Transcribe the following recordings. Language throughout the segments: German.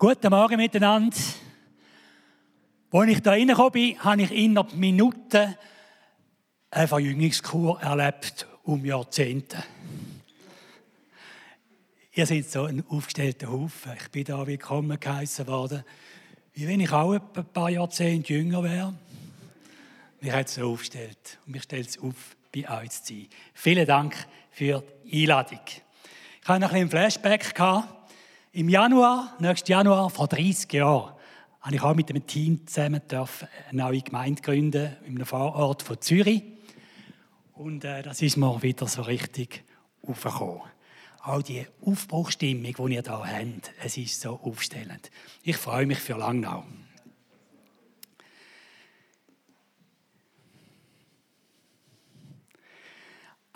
Guten Morgen miteinander. Als ich hier reingekommen bin, habe ich innerhalb Minuten eine Verjüngungskur erlebt, um Jahrzehnte. Ihr seid so ein aufgestellter Haufen. Ich bin da willkommen geheißen worden, wie wenn ich auch ein paar Jahrzehnte jünger wäre. Mich hat es so aufgestellt und mich stellt es auf, bei euch zu sein. Vielen Dank für die Einladung. Ich hatte noch ein Flashback. Im Januar, nächsten Januar, vor 30 Jahren, habe ich auch mit einem Team zusammen eine neue Gemeinde gründen, in einem Vorort von Zürich. Und äh, das ist mir wieder so richtig aufgekommen. Auch die Aufbruchstimmung, die ihr hier habt, es ist so aufstellend. Ich freue mich für Langnau.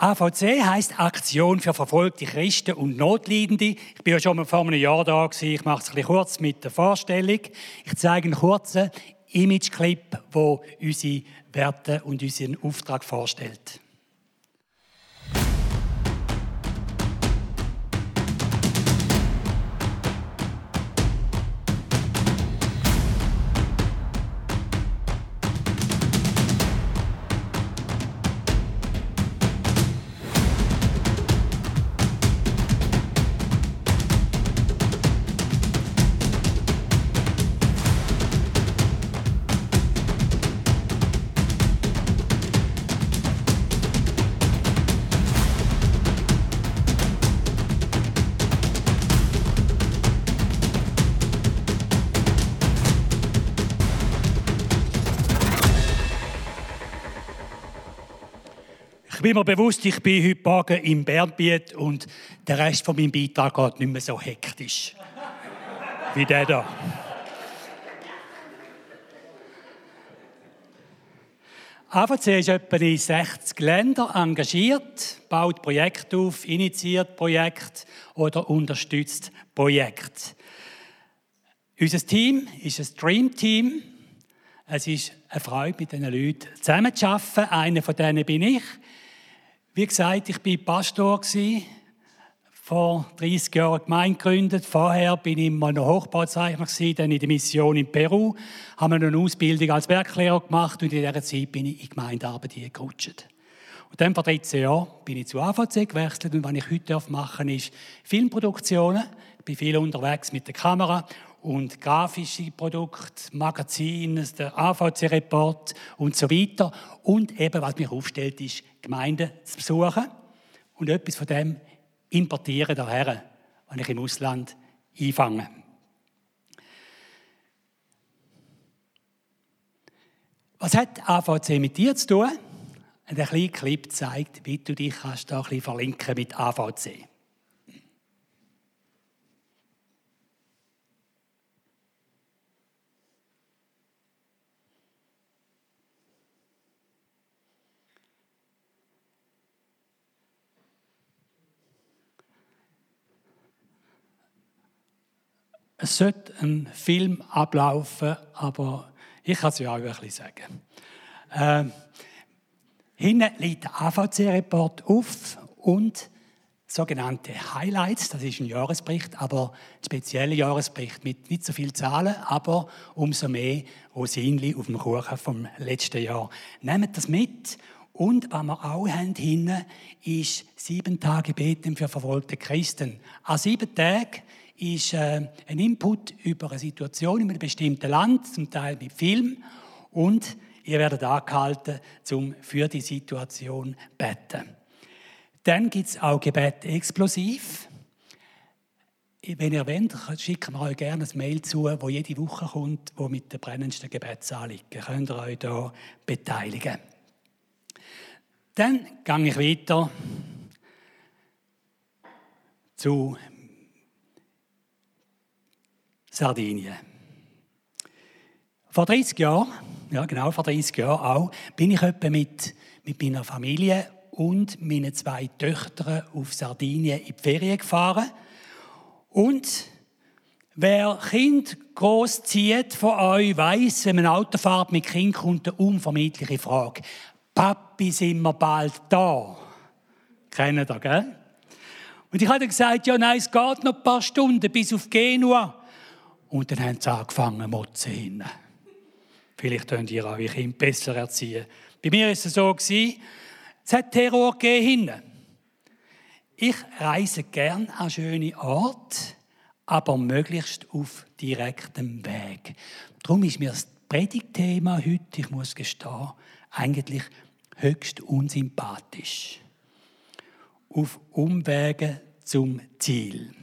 AVC heißt Aktion für verfolgte Christen und Notleidende. Ich bin ja schon vor einem Jahr da gewesen. Ich mache es ein bisschen kurz mit der Vorstellung. Ich zeige einen kurzen Imageclip, wo unsere Werte und unseren Auftrag vorstellt. Bin mir bewusst, ich bin heute Morgen im Bernbiet und der Rest von meinem Beitrag geht nicht mehr so hektisch wie der da. AVC ist etwa in 60 Ländern engagiert, baut Projekte auf, initiiert Projekte oder unterstützt Projekte. Unser Team ist ein Dream-Team. Es ist eine Freude, mit diesen Leuten zusammenzuarbeiten. Einer von denen bin ich. Wie gesagt, ich war Pastor, vor 30 Jahren Gemeinde gegründet. Vorher bin ich immer noch Hochbauzeichner, dann in der Mission in Peru. Habe eine Ausbildung als Werklehrer gemacht und in dieser Zeit bin ich in Gemeindearbeit gerutscht. Und dann vor 13 Jahren bin ich zu AVC gewechselt und was ich heute machen darf, ist Filmproduktionen. Ich bin viel unterwegs mit der Kamera und grafische Produkte, Magazine, der AVC-Report und so weiter. Und eben, was mich aufstellt, ist, Gemeinden zu besuchen und etwas von dem importieren daher, wenn ich im Ausland einfange. Was hat AVC mit dir zu tun? Ein kleiner Clip zeigt, wie du dich kannst da ein bisschen verlinken mit AVC. Es sollte ein Film ablaufen, aber ich kann es ja auch ein bisschen sagen. Äh, hinten liegt der AVC-Report auf und sogenannte Highlights, das ist ein Jahresbericht, aber ein spezieller Jahresbericht mit nicht so vielen Zahlen, aber umso mehr Rosinli auf dem Kuchen vom letzten Jahr. Nehmt das mit und was wir auch haben hinten, ist sieben Tage Beten für verfolgte Christen. An sieben Tagen ist äh, ein Input über eine Situation in einem bestimmten Land, zum Teil mit Film. Und ihr werdet angehalten, um für die Situation zu beten. Dann gibt es auch Gebet explosiv. Wenn ihr wollt, schicken wir euch gerne ein Mail zu, wo jede Woche kommt, wo mit den brennendsten Gebetsanliegen. Könnt ihr euch da beteiligen. Dann gehe ich weiter zu Sardinien. Vor 30 Jahren, ja genau, vor 30 Jahren auch, bin ich etwa mit, mit meiner Familie und meinen zwei Töchtern auf Sardinien in die Ferien gefahren. Und wer Kind groß zieht von euch, weiß, wenn man Auto fährt mit Kind kommt eine unvermeidliche Frage. Papi, sind wir bald da? Kennen ihr, gell? Und ich habe gesagt, ja nein, es geht noch ein paar Stunden bis auf Genua. Und dann haben sie angefangen motzen hinten. Vielleicht könnt ihr eure Kinder besser erziehen. Bei mir war es so, es hat Terror gegeben hinten. Ich reise gern an schöne Orte, aber möglichst auf direktem Weg. Darum ist mir das Predigtthema heute, ich muss gestehen, eigentlich höchst unsympathisch. Auf Umwegen zum Ziel.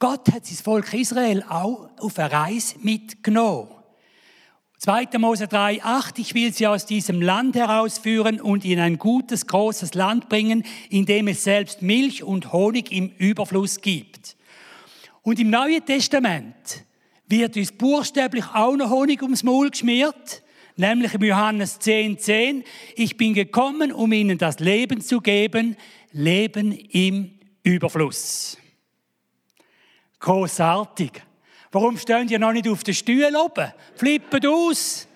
Gott hat sein Volk Israel auch auf eine Reise mitgenommen. 2. Mose 3, 8, ich will sie aus diesem Land herausführen und in ein gutes, großes Land bringen, in dem es selbst Milch und Honig im Überfluss gibt. Und im Neuen Testament wird uns buchstäblich auch noch Honig ums Maul geschmiert, nämlich im Johannes 10, 10, ich bin gekommen, um ihnen das Leben zu geben, Leben im Überfluss. Großartig. Warum stehen die noch nicht auf den Stühlen oben? Flippen aus.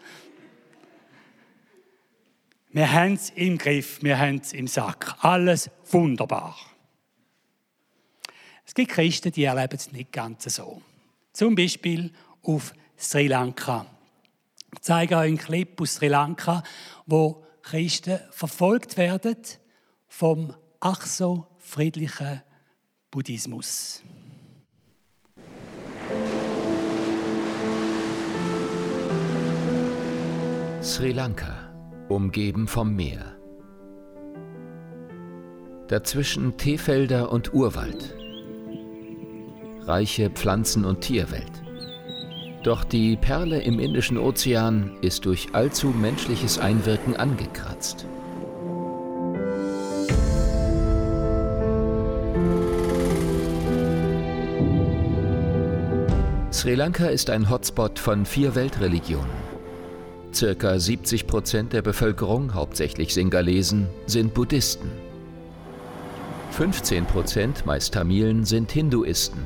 Wir haben es im Griff, wir haben es im Sack. Alles wunderbar. Es gibt Christen, die erleben es nicht ganz so. Zum Beispiel auf Sri Lanka. Ich zeige euch einen Clip aus Sri Lanka, wo Christen verfolgt werden vom ach so friedlichen Buddhismus. Sri Lanka, umgeben vom Meer. Dazwischen Teefelder und Urwald. Reiche Pflanzen- und Tierwelt. Doch die Perle im Indischen Ozean ist durch allzu menschliches Einwirken angekratzt. Sri Lanka ist ein Hotspot von vier Weltreligionen. Circa 70 Prozent der Bevölkerung, hauptsächlich Singalesen, sind Buddhisten. 15 Prozent, meist Tamilen, sind Hinduisten.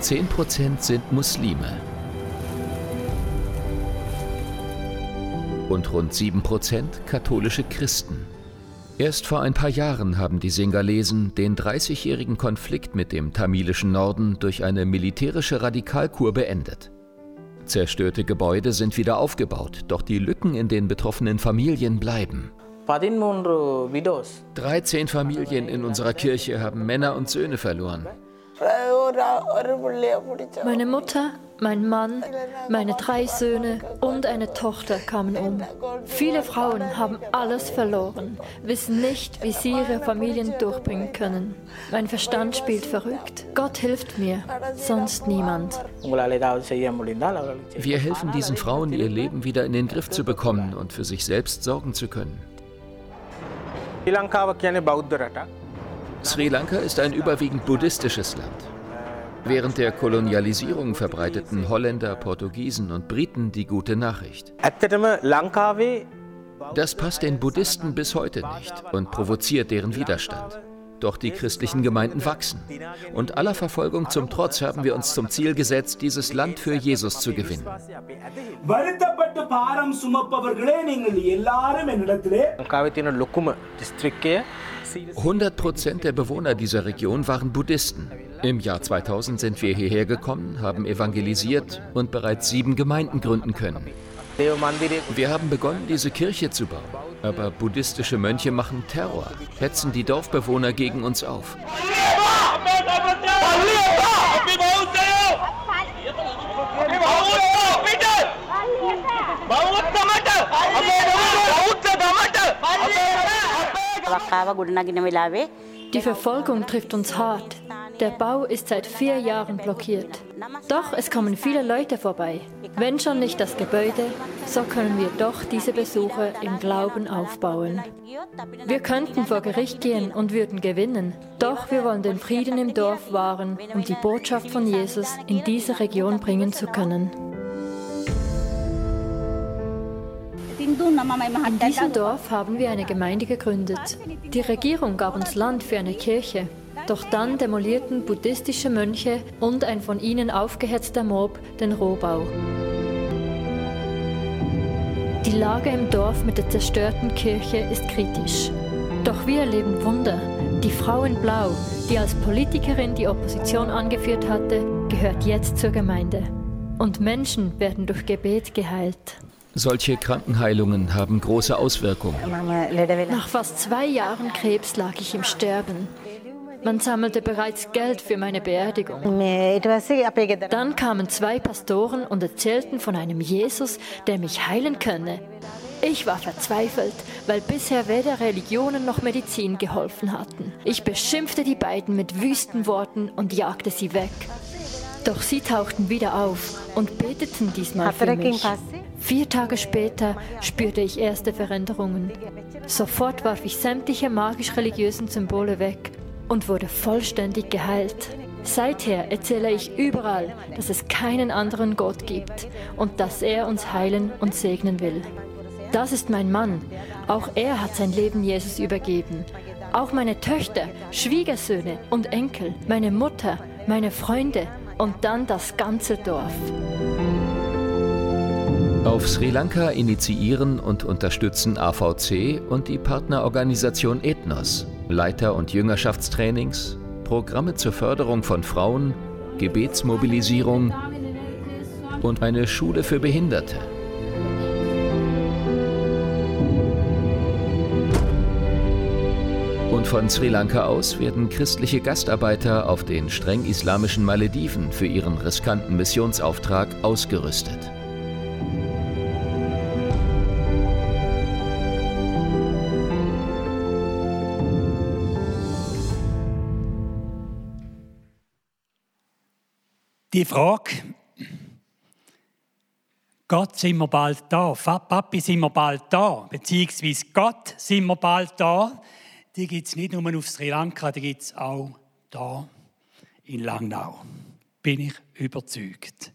Zehn Prozent sind Muslime. Und rund sieben Prozent katholische Christen. Erst vor ein paar Jahren haben die Singalesen den 30-jährigen Konflikt mit dem tamilischen Norden durch eine militärische Radikalkur beendet. Zerstörte Gebäude sind wieder aufgebaut, doch die Lücken in den betroffenen Familien bleiben. 13 Familien in unserer Kirche haben Männer und Söhne verloren. Meine Mutter, mein Mann, meine drei Söhne und eine Tochter kamen um. Viele Frauen haben alles verloren, wissen nicht, wie sie ihre Familien durchbringen können. Mein Verstand spielt verrückt. Gott hilft mir, sonst niemand. Wir helfen diesen Frauen, ihr Leben wieder in den Griff zu bekommen und für sich selbst sorgen zu können. Sri Lanka ist ein überwiegend buddhistisches Land. Während der Kolonialisierung verbreiteten Holländer, Portugiesen und Briten die gute Nachricht. Das passt den Buddhisten bis heute nicht und provoziert deren Widerstand. Doch die christlichen Gemeinden wachsen. Und aller Verfolgung zum Trotz haben wir uns zum Ziel gesetzt, dieses Land für Jesus zu gewinnen. 100 Prozent der Bewohner dieser Region waren Buddhisten. Im Jahr 2000 sind wir hierher gekommen, haben evangelisiert und bereits sieben Gemeinden gründen können. Wir haben begonnen, diese Kirche zu bauen. Aber buddhistische Mönche machen Terror, hetzen die Dorfbewohner gegen uns auf. Die Verfolgung trifft uns hart. Der Bau ist seit vier Jahren blockiert. Doch es kommen viele Leute vorbei. Wenn schon nicht das Gebäude, so können wir doch diese Besuche im Glauben aufbauen. Wir könnten vor Gericht gehen und würden gewinnen. Doch wir wollen den Frieden im Dorf wahren, um die Botschaft von Jesus in diese Region bringen zu können. In diesem Dorf haben wir eine Gemeinde gegründet. Die Regierung gab uns Land für eine Kirche. Doch dann demolierten buddhistische Mönche und ein von ihnen aufgehetzter Mob den Rohbau. Die Lage im Dorf mit der zerstörten Kirche ist kritisch. Doch wir erleben Wunder. Die Frau in Blau, die als Politikerin die Opposition angeführt hatte, gehört jetzt zur Gemeinde. Und Menschen werden durch Gebet geheilt. Solche Krankenheilungen haben große Auswirkungen. Nach fast zwei Jahren Krebs lag ich im Sterben. Man sammelte bereits Geld für meine Beerdigung. Dann kamen zwei Pastoren und erzählten von einem Jesus, der mich heilen könne. Ich war verzweifelt, weil bisher weder Religionen noch Medizin geholfen hatten. Ich beschimpfte die beiden mit wüsten Worten und jagte sie weg. Doch sie tauchten wieder auf und beteten diesmal für mich. Vier Tage später spürte ich erste Veränderungen. Sofort warf ich sämtliche magisch-religiösen Symbole weg und wurde vollständig geheilt. Seither erzähle ich überall, dass es keinen anderen Gott gibt und dass er uns heilen und segnen will. Das ist mein Mann. Auch er hat sein Leben Jesus übergeben. Auch meine Töchter, Schwiegersöhne und Enkel, meine Mutter, meine Freunde und dann das ganze Dorf. Auf Sri Lanka initiieren und unterstützen AVC und die Partnerorganisation Ethnos Leiter- und Jüngerschaftstrainings, Programme zur Förderung von Frauen, Gebetsmobilisierung und eine Schule für Behinderte. Und von Sri Lanka aus werden christliche Gastarbeiter auf den streng islamischen Malediven für ihren riskanten Missionsauftrag ausgerüstet. Die Frage, Gott sind wir bald da, Papi sind wir bald da, beziehungsweise Gott sind wir bald da, die gibt es nicht nur auf Sri Lanka, die gibt es auch da in Langnau. Bin ich überzeugt.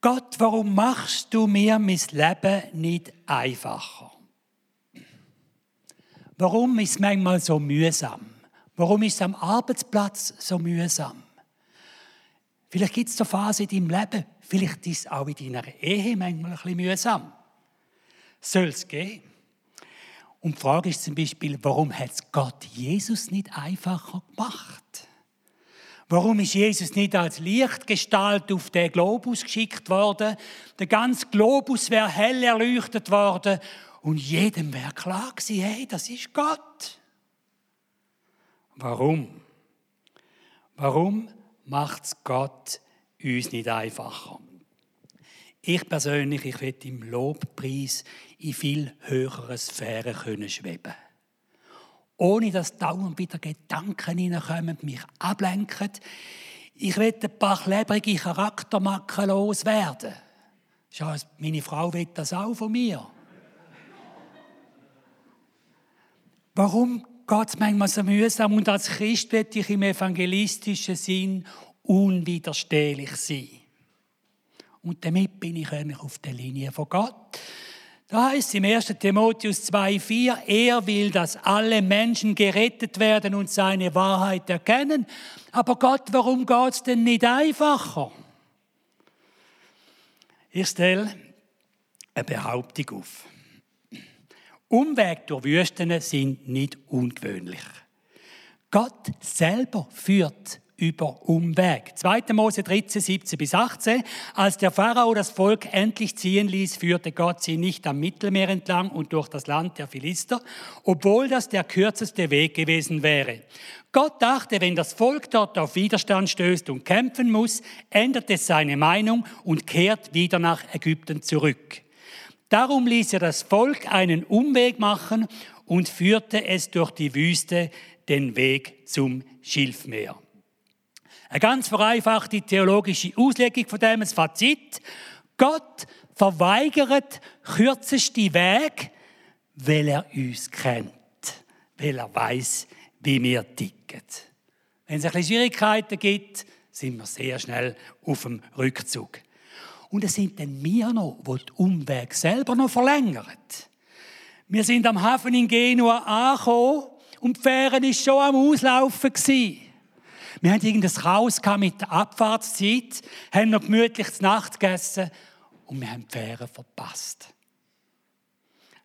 Gott, warum machst du mir mein Leben nicht einfacher? Warum ist es manchmal so mühsam? Warum ist es am Arbeitsplatz so mühsam? Vielleicht gibt es eine Phase in deinem Leben, vielleicht ist es auch in deiner Ehe manchmal ein bisschen mühsam. Soll es gehen? Und die Frage ist zum Beispiel, warum hat es Gott Jesus nicht einfacher gemacht? Warum ist Jesus nicht als Lichtgestalt auf den Globus geschickt worden? Der ganze Globus wäre hell erleuchtet worden und jedem wäre klar gewesen, hey, das ist Gott. Warum? Warum macht es Gott uns nicht einfacher. Ich persönlich, ich will im Lobpreis in viel höhere Sphären können schweben. Ohne dass dauernd wieder Gedanken hineinkommen, mich ablenken. Ich will ein paar klebrige Charaktermacken loswerden. Schau, meine Frau will das auch von mir. Warum es manchmal so mühsam und als Christ will ich im evangelistischen Sinn unwiderstehlich sein. Und damit bin ich eigentlich auf der Linie von Gott. Da heißt es im 1. Timotheus 2,4, er will, dass alle Menschen gerettet werden und seine Wahrheit erkennen. Aber Gott, warum geht es denn nicht einfacher? Ich stelle eine Behauptung auf. Umweg durch Wüsten sind nicht ungewöhnlich. Gott selber führt über Umweg. 2. Mose 13, 17 bis 18. Als der Pharao das Volk endlich ziehen ließ, führte Gott sie nicht am Mittelmeer entlang und durch das Land der Philister, obwohl das der kürzeste Weg gewesen wäre. Gott dachte, wenn das Volk dort auf Widerstand stößt und kämpfen muss, ändert es seine Meinung und kehrt wieder nach Ägypten zurück. Darum ließ er das Volk einen Umweg machen und führte es durch die Wüste den Weg zum Schilfmeer. Eine ganz vereinfachte theologische Auslegung von dem, das Fazit. Gott verweigert kürzeste Weg, weil er uns kennt, weil er weiß, wie wir ticken. Wenn es ein bisschen Schwierigkeiten gibt, sind wir sehr schnell auf dem Rückzug. Und es sind dann wir noch, die den Umweg selber noch verlängern. Wir sind am Hafen in Genua angekommen und die Fähre war schon am Auslaufen. Wir hatten irgendein Chaos mit der Abfahrtszeit, haben noch gemütlich zur Nacht gegessen und wir haben die Fähre verpasst.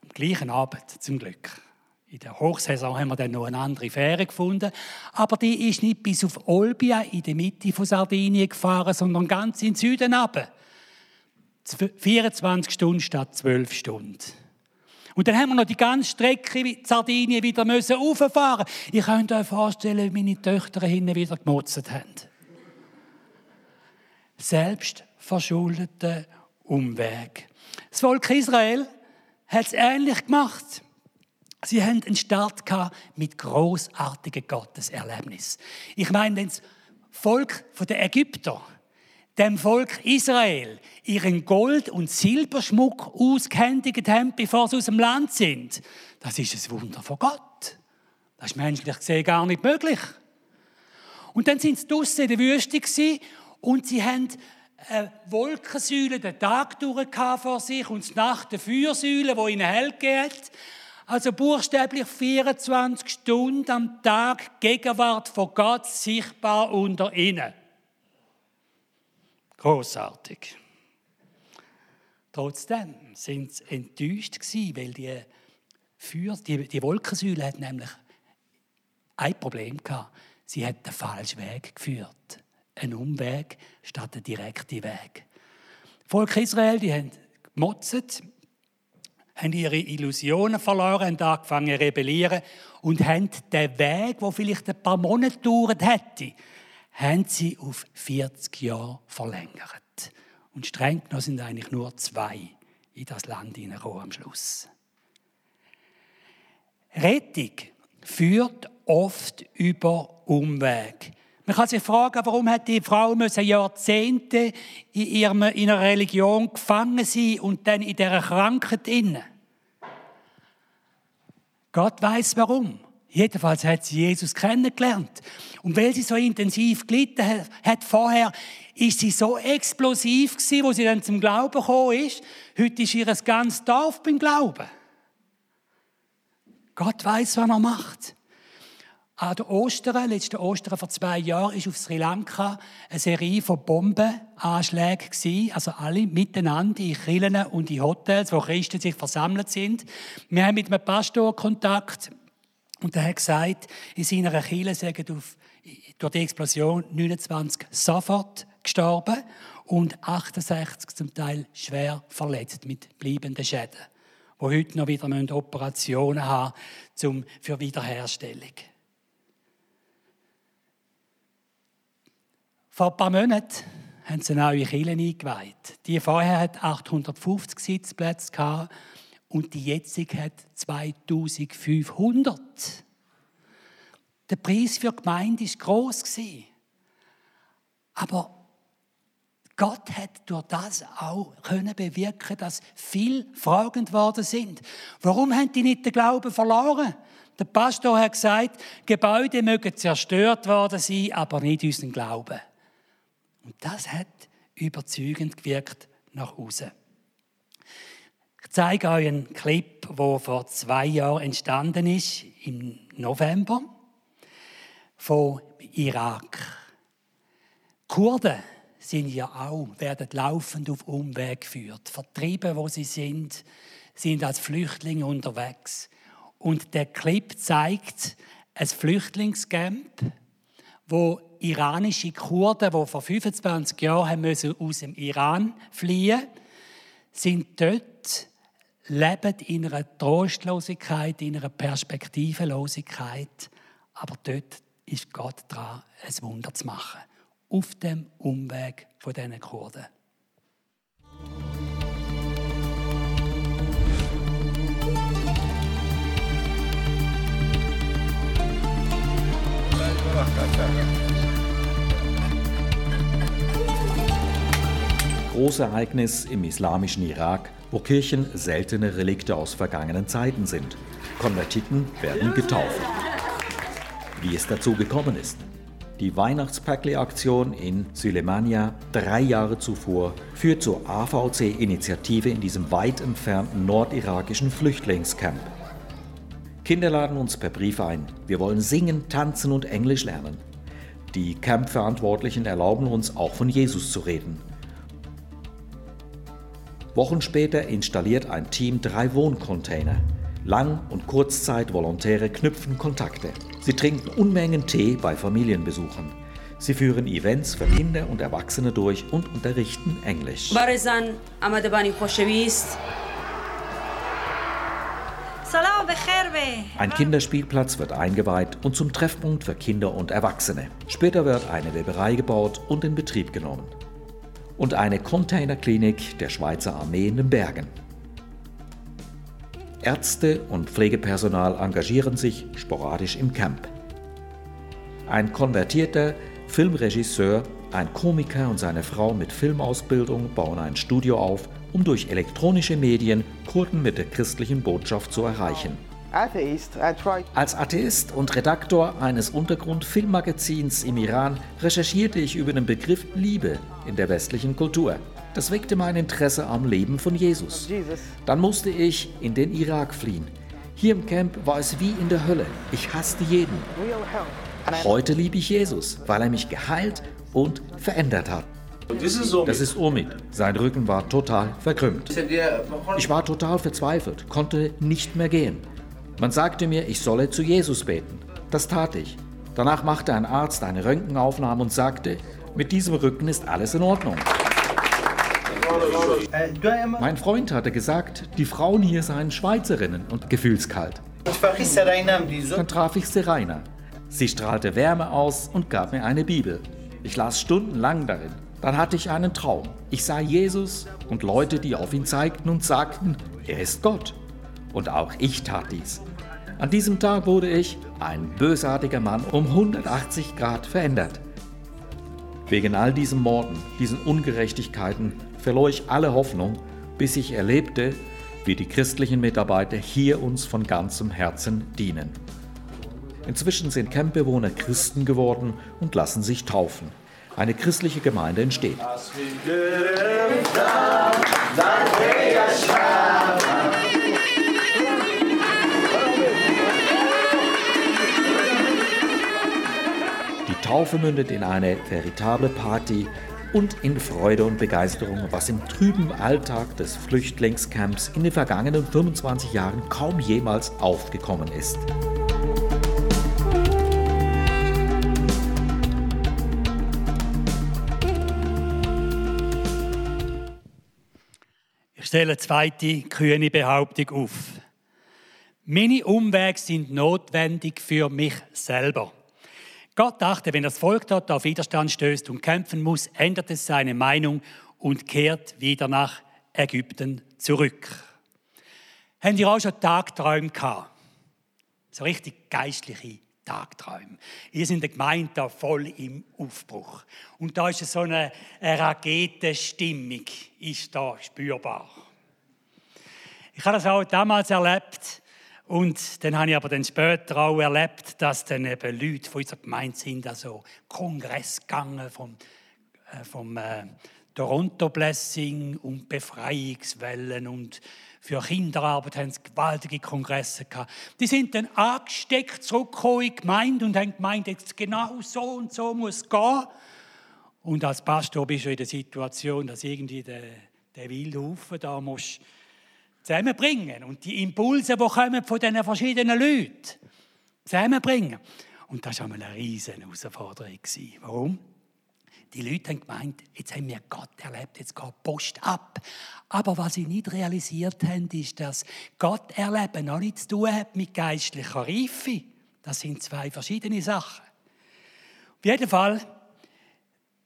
Am gleichen Abend, zum Glück. In der Hochsaison haben wir dann noch eine andere Fähre gefunden. Aber die ist nicht bis auf Olbia in der Mitte von Sardinien gefahren, sondern ganz in den Süden runter. 24 Stunden statt 12 Stunden. Und dann haben wir noch die ganze Strecke in Sardinien wieder müssen rauffahren. Ich könnte euch vorstellen, wie meine Töchter hinten wieder gemotzt haben. Selbst verschuldeten Umweg. Das Volk Israel hat es ähnlich gemacht. Sie haben einen Start mit großartigen Gotteserlebnis. Ich meine, das Volk der Ägypter, dem Volk Israel, ihren Gold- und Silberschmuck ausgehändigt haben, bevor sie aus dem Land sind, das ist ein Wunder von Gott. Das ist menschlich gesehen gar nicht möglich. Und dann sind sie draussen in der Wüste und sie haben eine Wolkensäule den Tag durch vor sich und Nacht eine Feuersäule, die ihnen hell geht. Also buchstäblich 24 Stunden am Tag Gegenwart von Gott sichtbar unter ihnen. Großartig. Trotzdem sind sie enttäuscht gewesen, weil die, Feuer, die, die Wolkensäule hat nämlich ein Problem gehabt. Sie hat den falschen Weg geführt. Ein Umweg statt ein direkter Weg. Volk Israel, die haben gemotzt, haben ihre Illusionen verloren, haben angefangen zu rebellieren und haben den Weg, der vielleicht ein paar Monate gedauert hätte, haben sie auf 40 Jahre verlängert. Und streng genommen sind eigentlich nur zwei in das Land hineingekommen am Schluss. Rettung führt oft über Umweg. Man kann sich fragen, warum hat die Frau Jahrzehnte in, ihrer, in einer Religion gefangen sein und dann in dieser Krankheit inne. Gott weiß warum. Jedenfalls hat sie Jesus kennengelernt. Und weil sie so intensiv gelitten hat vorher, ist sie so explosiv gewesen, wo sie dann zum Glauben gekommen ist. Heute ist ihr ganzes Dorf beim Glauben. Gott weiß, was er macht. An der Ostern, letzten Ostern vor zwei Jahren, ist auf Sri Lanka eine Serie von Bombenanschlägen. Also alle miteinander in Kirchen und in Hotels, wo Christen sich versammelt sind. Wir haben mit einem Pastor Kontakt und der hat gesagt, in seiner Kirche sind durch die Explosion 29 sofort gestorben und 68 zum Teil schwer verletzt mit bleibenden Schäden, die heute noch wieder Operationen haben für Wiederherstellung. Vor ein paar Monaten haben sie eine neue Kirche eingeweiht. Die vorher hat 850 Sitzplätze gehabt und die jetzige hat 2500. Der Preis für die Gemeinde war gross. Aber Gott hat durch das auch können bewirken, dass viel fragend worden sind. Warum haben die nicht den Glauben verloren? Der Pastor hat gesagt, Gebäude mögen zerstört worden sein, aber nicht unseren Glauben. Und das hat überzeugend gewirkt nach außen. Ich zeige euch einen Clip, der vor zwei Jahren entstanden ist, im November, von Irak. Kurden sind ja auch, werden laufend auf Umweg geführt. Vertrieben, wo sie sind, sind als Flüchtlinge unterwegs. Und der Clip zeigt ein Flüchtlingscamp, wo iranische Kurden, die vor 25 Jahren aus dem Iran fliehen sind dort, leben in einer Trostlosigkeit, in einer Perspektivenlosigkeit. Aber dort ist Gott dran, ein Wunder zu machen. Auf dem Umweg von diesen Kurden. Großereignis im islamischen Irak, wo Kirchen seltene Relikte aus vergangenen Zeiten sind. Konvertiten werden getauft. Wie es dazu gekommen ist. Die Weihnachtspäckle-Aktion in Sülemania drei Jahre zuvor führt zur AVC-Initiative in diesem weit entfernten nordirakischen Flüchtlingscamp. Kinder laden uns per Brief ein. Wir wollen singen, tanzen und Englisch lernen. Die Camp-Verantwortlichen erlauben uns auch von Jesus zu reden. Wochen später installiert ein Team drei Wohncontainer. Lang- und Kurzzeitvolontäre knüpfen Kontakte. Sie trinken Unmengen Tee bei Familienbesuchen. Sie führen Events für Kinder und Erwachsene durch und unterrichten Englisch. Ein Kinderspielplatz wird eingeweiht und zum Treffpunkt für Kinder und Erwachsene. Später wird eine Weberei gebaut und in Betrieb genommen. Und eine Containerklinik der Schweizer Armee in den Bergen. Ärzte und Pflegepersonal engagieren sich sporadisch im Camp. Ein konvertierter Filmregisseur, ein Komiker und seine Frau mit Filmausbildung bauen ein Studio auf, um durch elektronische Medien Kurden mit der christlichen Botschaft zu erreichen. Als Atheist und Redaktor eines Untergrund-Filmmagazins im Iran recherchierte ich über den Begriff Liebe in der westlichen Kultur. Das weckte mein Interesse am Leben von Jesus. Dann musste ich in den Irak fliehen. Hier im Camp war es wie in der Hölle. Ich hasste jeden. Heute liebe ich Jesus, weil er mich geheilt und verändert hat. Das ist Omid. Sein Rücken war total verkrümmt. Ich war total verzweifelt, konnte nicht mehr gehen. Man sagte mir, ich solle zu Jesus beten. Das tat ich. Danach machte ein Arzt eine Röntgenaufnahme und sagte, mit diesem Rücken ist alles in Ordnung. Mein Freund hatte gesagt, die Frauen hier seien Schweizerinnen und gefühlskalt. Dann traf ich Serena. Sie strahlte Wärme aus und gab mir eine Bibel. Ich las stundenlang darin. Dann hatte ich einen Traum. Ich sah Jesus und Leute, die auf ihn zeigten und sagten, er ist Gott. Und auch ich tat dies. An diesem Tag wurde ich, ein bösartiger Mann, um 180 Grad verändert. Wegen all diesen Morden, diesen Ungerechtigkeiten verlor ich alle Hoffnung, bis ich erlebte, wie die christlichen Mitarbeiter hier uns von ganzem Herzen dienen. Inzwischen sind Campbewohner Christen geworden und lassen sich taufen. Eine christliche Gemeinde entsteht. Taufe mündet in eine veritable Party und in Freude und Begeisterung, was im trüben Alltag des Flüchtlingscamps in den vergangenen 25 Jahren kaum jemals aufgekommen ist. Ich stelle eine zweite kühne Behauptung auf. Meine Umwege sind notwendig für mich selber. Gott dachte, wenn das Volk dort auf Widerstand stößt und kämpfen muss, ändert es seine Meinung und kehrt wieder nach Ägypten zurück. Haben ihr auch schon Tagträume gehabt? So richtig geistliche Tagträume. Ihr seid in der Gemeinde da voll im Aufbruch. Und da ist so eine, eine Raketenstimmung, ist da spürbar. Ich habe das auch damals erlebt, und dann habe ich aber dann später auch erlebt, dass dann eben Leute von unserer Gemeinde sind, also Kongress gegangen vom, äh, vom äh, Toronto Blessing und Befreiungswellen und für Kinderarbeit haben sie gewaltige Kongresse gehabt. Die sind dann angesteckt zurückgekommen in die Gemeinde und haben gemeint, jetzt genau so und so muss es gehen. Und als Pastor bist du in der Situation, dass irgendwie der, der Wildhaufen da musst zusammenbringen und die Impulse, die kommen von diesen verschiedenen Leuten, zusammenbringen. Und das war eine riesige Herausforderung. Warum? Die Leute haben gemeint, jetzt haben wir Gott erlebt, jetzt geht Post ab. Aber was sie nicht realisiert haben, ist, dass Gott erleben noch nichts zu tun hat mit geistlicher Reife. Das sind zwei verschiedene Sachen. Auf jeden Fall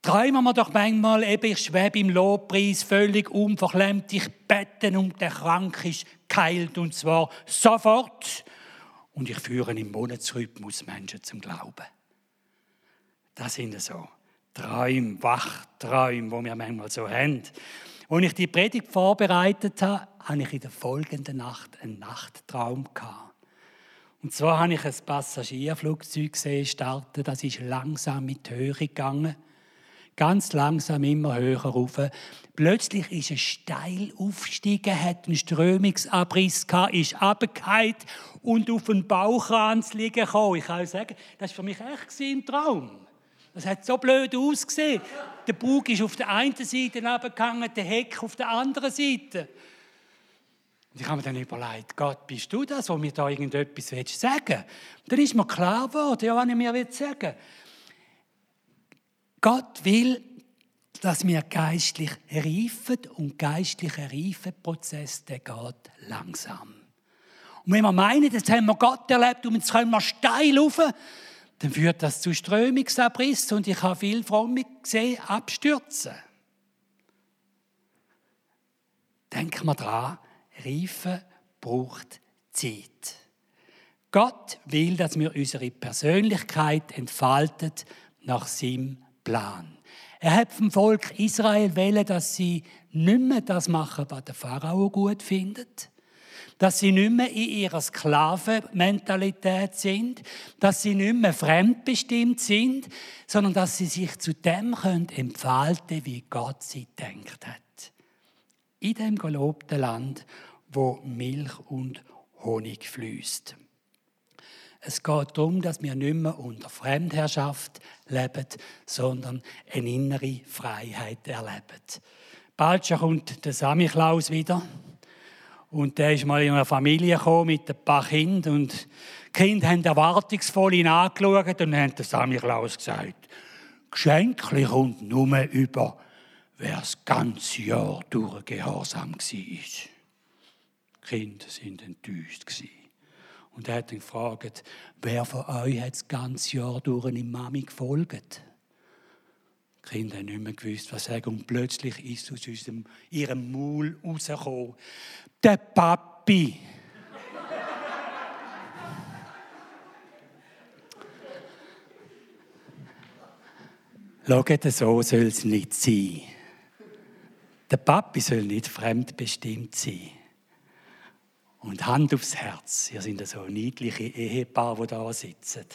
träumen wir doch manchmal, eben, ich schwebe im Lobpreis völlig unverklemmt, ich bete und der Krank ist geheilt und zwar sofort. Und ich führe im Monatsrhythmus Menschen zum Glauben. Das sind so Träume, Wachträume, die wir manchmal so haben. Als ich die Predigt vorbereitet habe, hatte ich in der folgenden Nacht einen Nachttraum. Und zwar habe ich ein Passagierflugzeug gesehen starten, das ist langsam mit Höhe gegangen ganz langsam immer höher rauf. Plötzlich ist es steil aufgestiegen, hat einen Strömungsabriss gehabt, ist abgefallen und auf den Bauchranz liegen gekommen. Ich kann sagen, das war für mich echt ein Traum. Das hat so blöd ausgesehen. Der Bug ist auf der einen Seite abgegangen, der Heck auf der anderen Seite. Ich habe mir dann überlegt, Gott, bist du das, wo mir da irgendetwas sagen willst? Dann ist mir klar geworden, ja, was ich mir sagen will. Gott will, dass wir geistlich reifen und geistlicher Reifeprozess, der geht langsam. Und wenn wir meinen, jetzt haben wir Gott erlebt und jetzt können wir steil rauf, dann führt das zu Strömungsabriss und ich habe viel Fromme gesehen abstürzen. Denken wir dran, Reifen braucht Zeit. Gott will, dass wir unsere Persönlichkeit entfalten nach seinem Plan. Er hat vom Volk Israel wählen, dass sie nicht mehr das machen, was der Pharao gut findet, dass sie nicht mehr in ihrer Sklavenmentalität sind, dass sie nicht mehr fremdbestimmt sind, sondern dass sie sich zu dem können entfalten, wie Gott sie denkt hat. In dem gelobten Land, wo Milch und Honig fließt. Es geht darum, dass wir nicht mehr unter Fremdherrschaft leben, sondern eine innere Freiheit erleben. Bald schon kommt der Samichlaus wieder. Und der ist mal in einer Familie gekommen mit ein paar Kindern. Und die Kinder haben erwartungsvoll ihn angeschaut und haben der Samichlaus gesagt, Geschenkli kommt nur über, wer das ganze Jahr durch gehorsam war. Die Kinder sind enttäuscht. Und er hat ihn gefragt, wer von euch hat das ganze Jahr durch eine Mami gefolgt? Die Kinder haben nicht mehr gewusst, was sagen. Und plötzlich ist aus unserem, ihrem Maul rausgekommen, der Papi. Schaut, so soll es nicht sein. Der Papi soll nicht fremdbestimmt sein. Und Hand aufs Herz, ihr seid so niedliche Ehepaare, die da sitzen.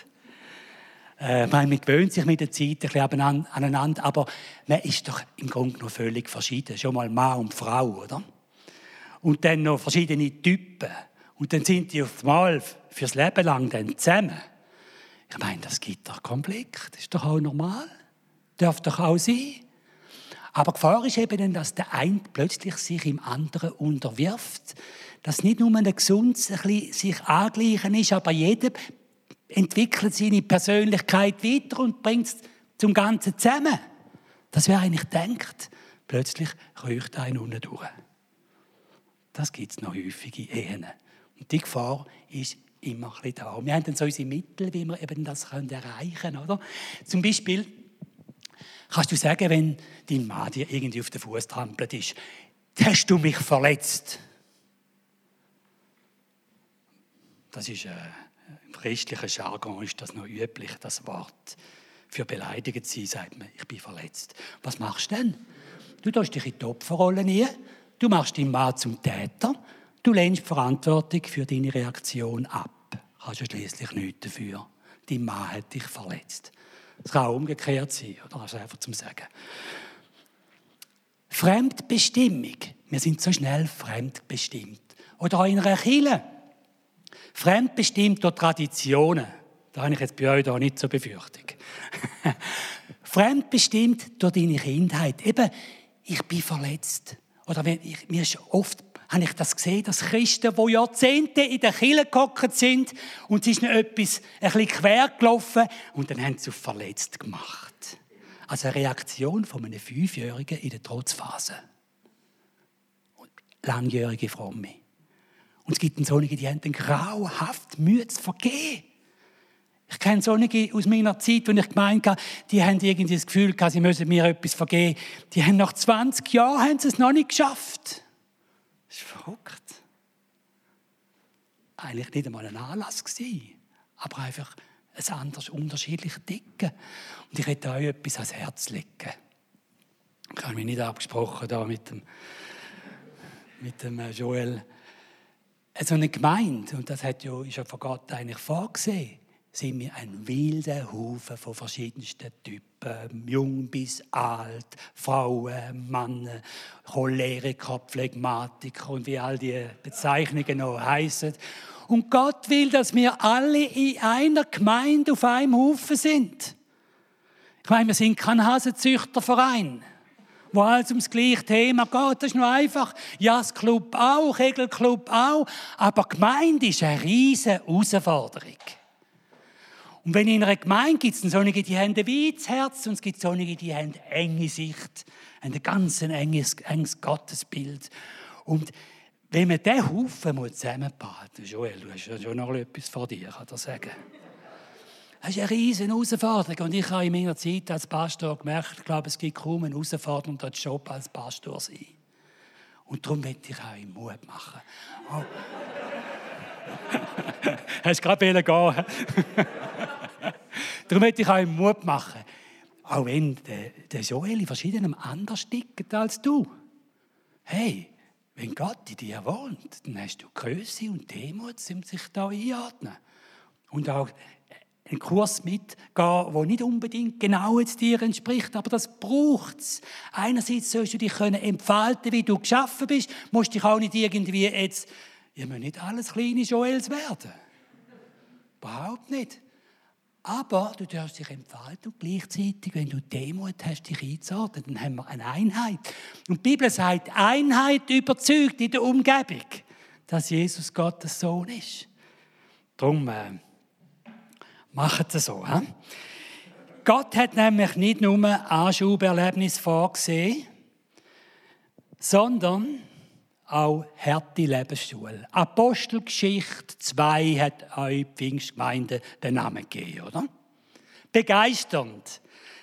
Äh, man gewöhnt sich mit der Zeit ein bisschen aneinander, aber man ist doch im Grunde noch völlig verschieden. Schon mal Mann und Frau, oder? Und dann noch verschiedene Typen. Und dann sind die auf einmal fürs Leben lang dann zusammen. Ich meine, das gibt doch Konflikt. Das ist doch auch normal. Darf doch auch sein. Aber die Gefahr ist eben, dass der eine plötzlich sich im anderen unterwirft dass nicht nur ein gesundes ein sich angleichen ist, aber jeder entwickelt seine Persönlichkeit weiter und bringt es zum Ganzen zusammen. Das wäre eigentlich denkt, plötzlich kreucht ein unten durch. Das gibt es noch häufig in Ehen. Und die Gefahr ist immer ein bisschen da. Wir haben dann so unsere Mittel, wie wir eben das erreichen können. Zum Beispiel kannst du sagen, wenn dein Mann dir irgendwie auf den Fuß trampelt ist, hast du mich verletzt. Das ist äh, im christlichen Jargon ist das noch üblich, das Wort. Für beleidigt sein sagt man, ich bin verletzt. Was machst du denn? Du tust dich in die Opferrolle nie, du machst deinen Mann zum Täter, du lehnst die Verantwortung für deine Reaktion ab. Hast du schließlich nichts dafür. Dein Mann hat dich verletzt. Es kann auch umgekehrt sein, oder? Also einfach zum Sagen. Fremdbestimmung. Wir sind so schnell fremdbestimmt. Oder auch in einer Kirche. Fremdbestimmt durch Traditionen. Da habe ich jetzt bei euch da nicht so Befürchtung. Fremdbestimmt durch deine Kindheit. Eben, ich bin verletzt. Oder wenn ich, mir ist oft habe ich das gesehen, dass Christen, die Jahrzehnte in der Kirche gehockt sind und es ist noch etwas ein bisschen quer gelaufen und dann haben sie auf verletzt gemacht. Also eine Reaktion von einem Fünfjährigen in der Trotzphase. Langjährige Fromme. Und es gibt solche, die haben dann grauhaft Mühe zu vergehen. Ich kenne solche aus meiner Zeit, wo ich gemeint habe, die haben irgendwie das Gefühl gehabt, sie müssen mir etwas vergehen. Die haben nach 20 Jahren haben sie es noch nicht geschafft. Das ist verrückt. Eigentlich nicht einmal ein Anlass gewesen, aber einfach ein anderes, unterschiedliches Dicken. Und ich hätte euch etwas ans Herz legen. Ich habe mich nicht abgesprochen da mit dem, mit dem äh, Joel so eine Gemeinde, und das hat ja, ist ja von Gott eigentlich vorgesehen, sind wir ein wilder Haufen von verschiedensten Typen, jung bis alt, Frauen, Männer, Choleriker, Phlegmatiker und wie all die Bezeichnungen noch heißen. Und Gott will, dass wir alle in einer Gemeinde auf einem Haufen sind. Ich meine, wir sind kein Hasenzüchterverein. Wo alles ums gleiche Thema geht. Das ist nur einfach. Ja, das Club auch, Kegelclub auch. Aber Gemeinde ist eine riesige Herausforderung. Und wenn in einer Gemeinde gibt es solche, die haben ein weites Herz und es gibt solche, die haben enge Sicht, ein ganz enges, enges Gottesbild. Und wenn man diesen Haufen du hast ja schon noch etwas vor dir, kann ich sagen. Das ist eine riesige Herausforderung. Und ich habe in meiner Zeit als Pastor gemerkt, ich glaube, es gibt kaum eine Herausforderung, den Job als Pastor sein. Und darum möchte ich auch Mut machen. Oh. Hast du gerade gehen Darum möchte ich auch Mut machen. Auch wenn der, der Joel in verschiedenen anders tickt als du. Hey, wenn Gott in dir wohnt, dann hast du Größe und Demut, um sich da einordnen. Und auch einen Kurs mitgehen, der nicht unbedingt genau jetzt dir entspricht, aber das braucht es. Einerseits sollst du dich können entfalten, wie du geschaffen bist, musst dich auch nicht irgendwie jetzt, ihr müsst nicht alles kleine Joels werden. Überhaupt nicht. Aber du darfst dich entfalten und gleichzeitig, wenn du Demut hast, dich einzuordnen, dann haben wir eine Einheit. Und die Bibel sagt, Einheit überzeugt in der Umgebung, dass Jesus Gottes Sohn ist. Darum äh, macht es so. He? Gott hat nämlich nicht nur Anschuberlebnis vorgesehen, sondern auch harte Lebensschule. Apostelgeschichte 2 hat euch die Pfingstgemeinde den Namen gegeben, oder? Begeisternd.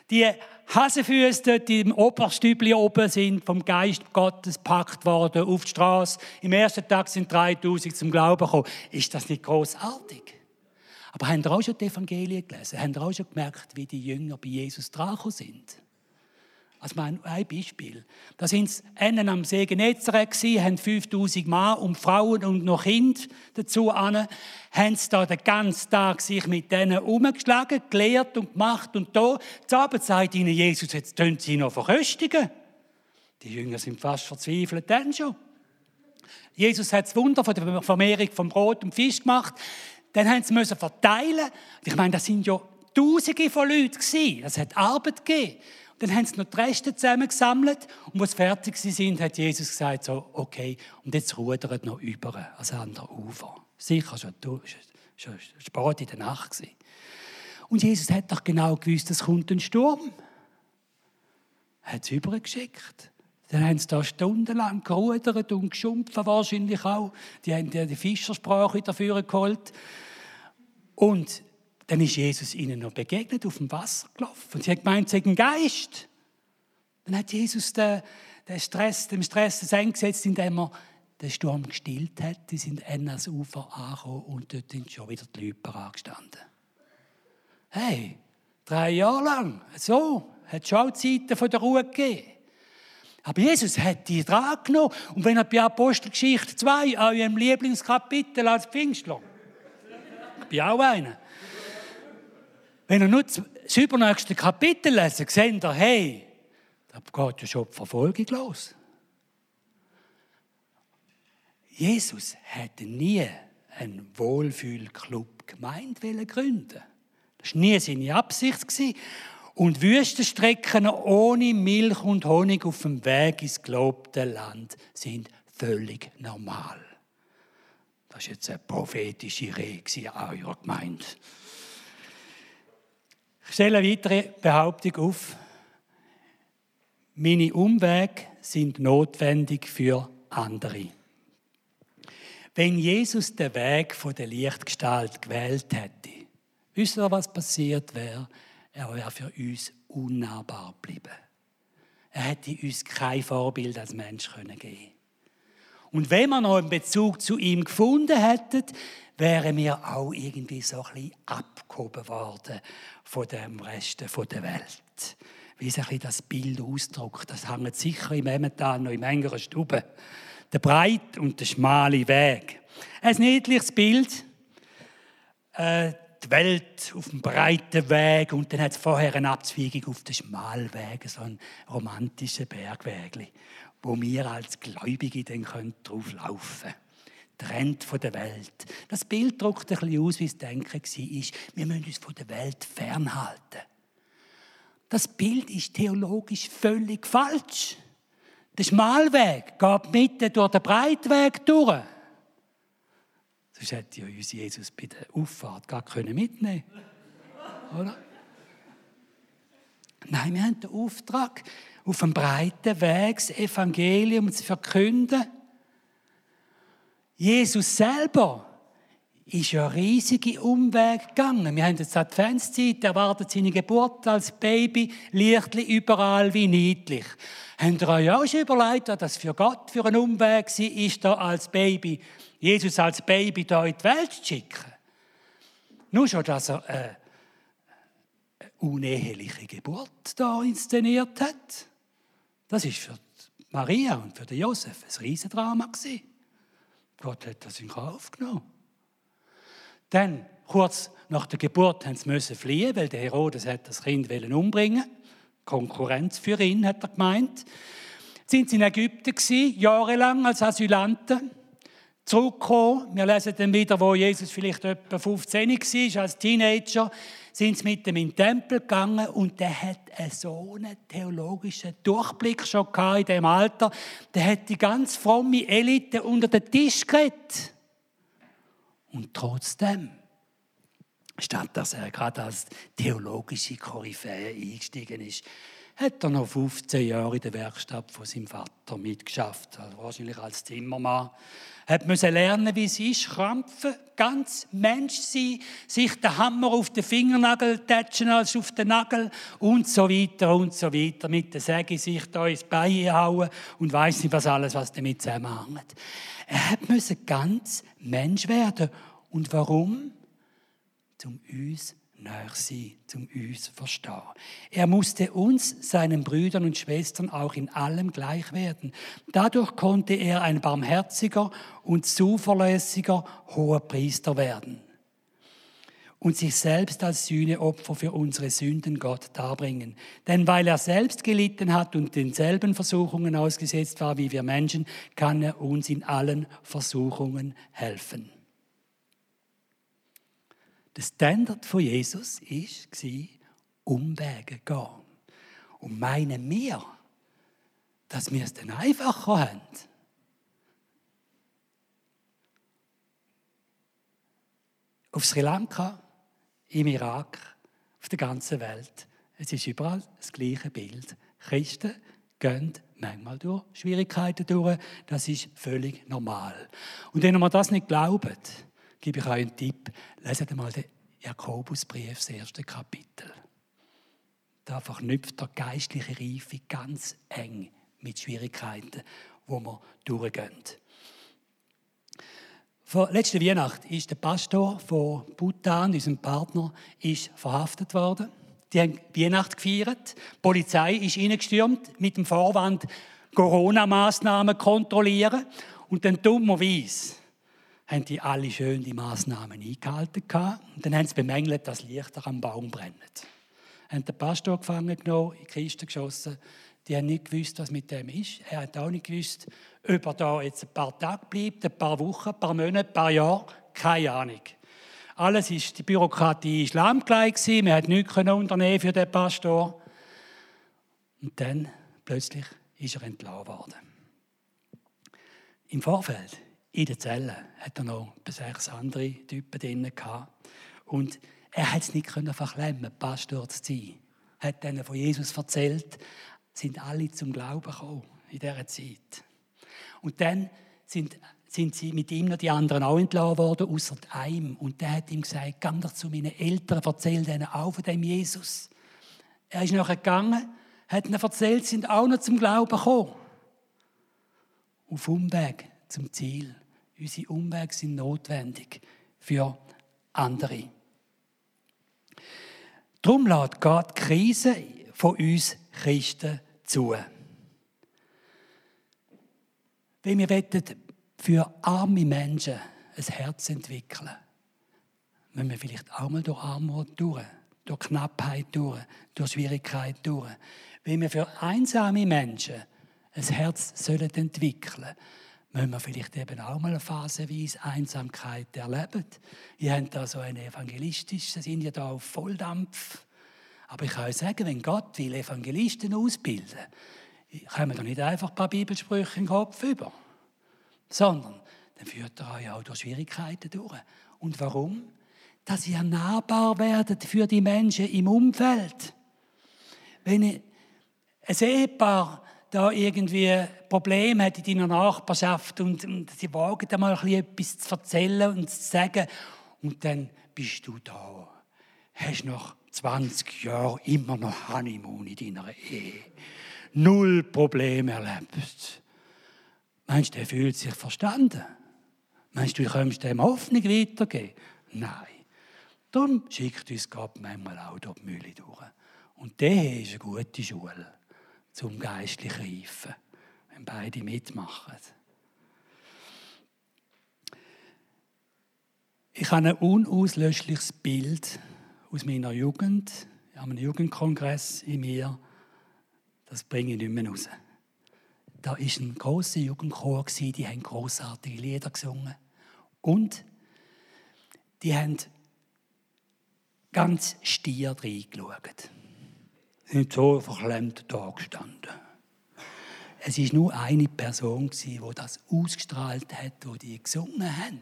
Die Hasenfüße dort im Oberstübli oben sind vom Geist Gottes gepackt worden auf die Straße. Im ersten Tag sind 3000 zum Glauben gekommen. Ist das nicht großartig? Aber haben ihr auch schon die Evangelien gelesen? Haben ihr auch schon gemerkt, wie die Jünger bei Jesus dran sind? Also ein Beispiel. Da sind sie am See Genezareth haben 5000 Mann und Frauen und noch Kinder dazu an, haben sie da den ganzen Tag sich mit denen umgeschlagen, gelehrt und gemacht und da. Zu Abend sagt ihnen Jesus, jetzt tun sie noch verköstigen. Die Jünger sind fast verzweifelt dann schon. Jesus hat das Wunder von der Vermehrung vom Brot und Fisch gemacht. Dann haben sie müssen verteilen. Ich meine, das sind ja Tausende von Leuten gewesen. Das hat Arbeit gegeben. Dann haben sie noch die Reste zusammengesammelt und als sie fertig sind, hat Jesus gesagt, so, okay, und jetzt rudert noch über ans andere Ufer. Sicher schon, schon spät in der Nacht gewesen. Und Jesus hat doch genau gewusst, es kommt ein Sturm. Er hat es übergeschickt. Dann haben sie da stundenlang gerudert und geschumpfen wahrscheinlich auch. Die haben die Fischersprache dafür geholt. Und dann ist Jesus ihnen noch begegnet, auf dem Wasser gelaufen. Und sie haben gemeint, sie ein Geist. Dann hat Jesus den, den Stress, dem Stress das eingesetzt, indem er den Sturm gestillt hat. Die sind an das Ufer angekommen und dort sind schon wieder die Leute angestanden. Hey, drei Jahre lang, so, hat es schon Zeiten von der Ruhe gegeben. Aber Jesus hat die dran genommen. Und wenn er bei Apostelgeschichte 2, eurem Lieblingskapitel als Pfingstler, ich bin auch einer, wenn ihr nur das übernächste Kapitel lesen, seht ihr, hey, da geht ja schon die Verfolgung los. Jesus hätte nie einen Wohlfühlclub gemeint gründen. Das war nie seine Absicht. Und Wüstenstrecken ohne Milch und Honig auf dem Weg ins gelobte Land sind völlig normal. Das war jetzt eine prophetische Rede an eurer Gemeinde. Ich stelle eine weitere Behauptung auf. Meine Umwege sind notwendig für andere. Wenn Jesus den Weg der Lichtgestalt gewählt hätte, wisst ihr, was passiert wäre? Er wäre für uns unnahbar geblieben. Er hätte uns kein Vorbild als Mensch geben können Und wenn wir noch einen Bezug zu ihm gefunden hätten, wären wir auch irgendwie so ein bisschen abgehoben worden von dem Rest der Welt. Wie sich das Bild ausdrückt, das hängt sicher im Emmental noch in engeren Stube. Der breite und der schmale Weg. Ein niedliches Bild. Äh, die Welt auf dem breiten Weg und dann hat es vorher eine Abzweigung auf den schmalen Weg, so ein romantischer Bergweg, wo wir als Gläubige dann drauf laufen können trennt von der Welt. Das Bild drückt ein bisschen aus, wie das Denken war. Wir müssen uns von der Welt fernhalten. das Bild ist theologisch völlig falsch. Der Schmalweg geht mitten durch den Breitweg durch. Sonst hätte ja uns Jesus bei der Auffahrt gar mitnehmen können. Oder? Nein, wir haben den Auftrag, auf dem breiten Weg das Evangelium zu verkünden. Jesus selber ist ja riesige Umweg gegangen. Wir haben jetzt Adventszeit, erwartet seine Geburt als Baby, Lichtli überall wie niedlich. Habt ihr euch auch schon überlegt, was das für Gott für ein Umweg war, ist da als Baby, Jesus als Baby da in die Welt zu schicken? Nur schon, dass er äh, eine uneheliche Geburt da inszeniert hat. Das ist für Maria und für Josef ein Riesendrama Gott hat das in Kauf genommen. Dann, kurz nach der Geburt, haben sie fliehen, weil der Herodes das Kind umbringen Konkurrenz für ihn, hat er gemeint. Sind sie in Ägypten jahrelang als Asylanten. Zurückgekommen, wir lesen dann wieder, wo Jesus vielleicht etwa 15 war, als Teenager, sind sie mit ihm in den Tempel gegangen und der hat so einen theologischen Durchblick schon in dem Alter. Der hat die ganz fromme Elite unter den Tisch geredet. Und trotzdem, statt dass er gerade als theologische Koryphäe eingestiegen ist, hat er noch 15 Jahre in der Werkstatt von seinem Vater mitgeschafft, also wahrscheinlich als Zimmermann. Hat müssen lernen, wie es ist, krampfen, ganz Mensch sein, sich den Hammer auf den Fingernagel tätschen als auf den Nagel und so weiter und so weiter. Mit der Säge sich da ins Bein hauen und weiß nicht, was alles, was damit zusammenhängt. Er musste ganz Mensch werden. Und warum? Zum uns näher sein, zum uns verstehen. Er musste uns, seinen Brüdern und Schwestern, auch in allem gleich werden. Dadurch konnte er ein barmherziger und zuverlässiger hoher Priester werden und sich selbst als Sühneopfer für unsere Sünden Gott darbringen. Denn weil er selbst gelitten hat und denselben Versuchungen ausgesetzt war wie wir Menschen, kann er uns in allen Versuchungen helfen. Der Standard von Jesus war, Umwege gehen. Und meinen wir, dass wir es dann einfacher haben? Auf Sri Lanka im Irak, auf der ganzen Welt. Es ist überall das gleiche Bild. Christen gehen manchmal durch Schwierigkeiten durch. Das ist völlig normal. Und wenn ihr das nicht glaubt, gebe ich euch einen Tipp. Leset einmal den Jakobusbrief, das erste Kapitel. Da verknüpft der geistliche Reife ganz eng mit Schwierigkeiten, wo wir durchgehen. Vor letzter Weihnacht ist der Pastor von Bhutan, unserem Partner, ist verhaftet worden. Die haben Weihnacht gefeiert. Die Polizei ist reingestürmt mit dem Vorwand, Corona-Maßnahmen kontrollieren. Und dann dummerweise haben die alle schön die Maßnahmen eingehalten. Und dann haben sie bemängelt, dass Lichter am Baum brennen. Haben den Pastor gefangen genommen, in die Kiste geschossen. Die haben nicht gewusst, was mit dem ist. Er hat auch nicht gewusst, ob er da jetzt ein paar Tage bleibt, ein paar Wochen, ein paar Monate, ein paar Jahre. Keine Ahnung. Alles ist, die Bürokratie war lahmgelegt. Man konnte nichts unternehmen für den Pastor. Und dann, plötzlich, ist er entlassen worden. Im Vorfeld, in der Zelle, hat er noch sechs andere Typen drin. Und er hat es nicht verklemmen, Pastor zu sein. Er hat ihnen von Jesus erzählt, sind alle zum Glauben gekommen in dieser Zeit. Und dann sind, sind sie mit ihm noch die anderen auch entlassen worden, außer einem. Und der hat ihm gesagt, geh doch zu meinen Eltern, erzähl denen auch von dem Jesus. Er ist nachher gegangen, hat ihnen erzählt, sind auch noch zum Glauben gekommen. Auf Umweg zum Ziel. Unsere Umwege sind notwendig für andere. Darum lässt Gott die Krise von uns Christen zu. Wenn wir für arme Menschen ein Herz entwickeln, müssen wir vielleicht auch mal durch Armut durch, durch Knappheit durch, durch Schwierigkeit durch. Wenn wir für einsame Menschen ein Herz sollen entwickeln müssen wir vielleicht eben auch mal eine phasenweise Einsamkeit erleben. Ihr habt da so ein evangelistisches, sind ja da auf Volldampf Aber ich kann euch sagen, wenn Gott will Evangelisten ausbilden, kommen da nicht einfach ein paar Bibelsprüche im Kopf über, sondern dann führt er euch auch durch Schwierigkeiten durch. Und warum? Dass ihr nahbar werdet für die Menschen im Umfeld. Wenn ein Ehepaar da irgendwie Probleme hat in deiner Nachbarschaft und, und sie wagen da mal etwas zu erzählen und zu sagen und dann bist du da. Hast nach 20 Jahren immer noch Honeymoon in deiner Ehe. Null Probleme erlebt. Meinst du, er fühlt sich verstanden? Meinst du, du könntest dem Hoffnung weitergeben? Nein. Darum schickt uns Gott manchmal auch durch die Mühle durch. Und der ist eine gute Schule zum geistlich Reifen, wenn beide mitmachen. Ich habe ein unauslöschliches Bild aus meiner Jugend, an einem Jugendkongress in mir. Das bringe ich nicht mehr raus. Da war ein grosser Jugendchor, die haben grossartige Lieder gesungen. Und die haben ganz stier reingeschaut sind so verklemmt da gestanden. Es war nur eine Person, die das ausgestrahlt hat, wo die gesungen haben.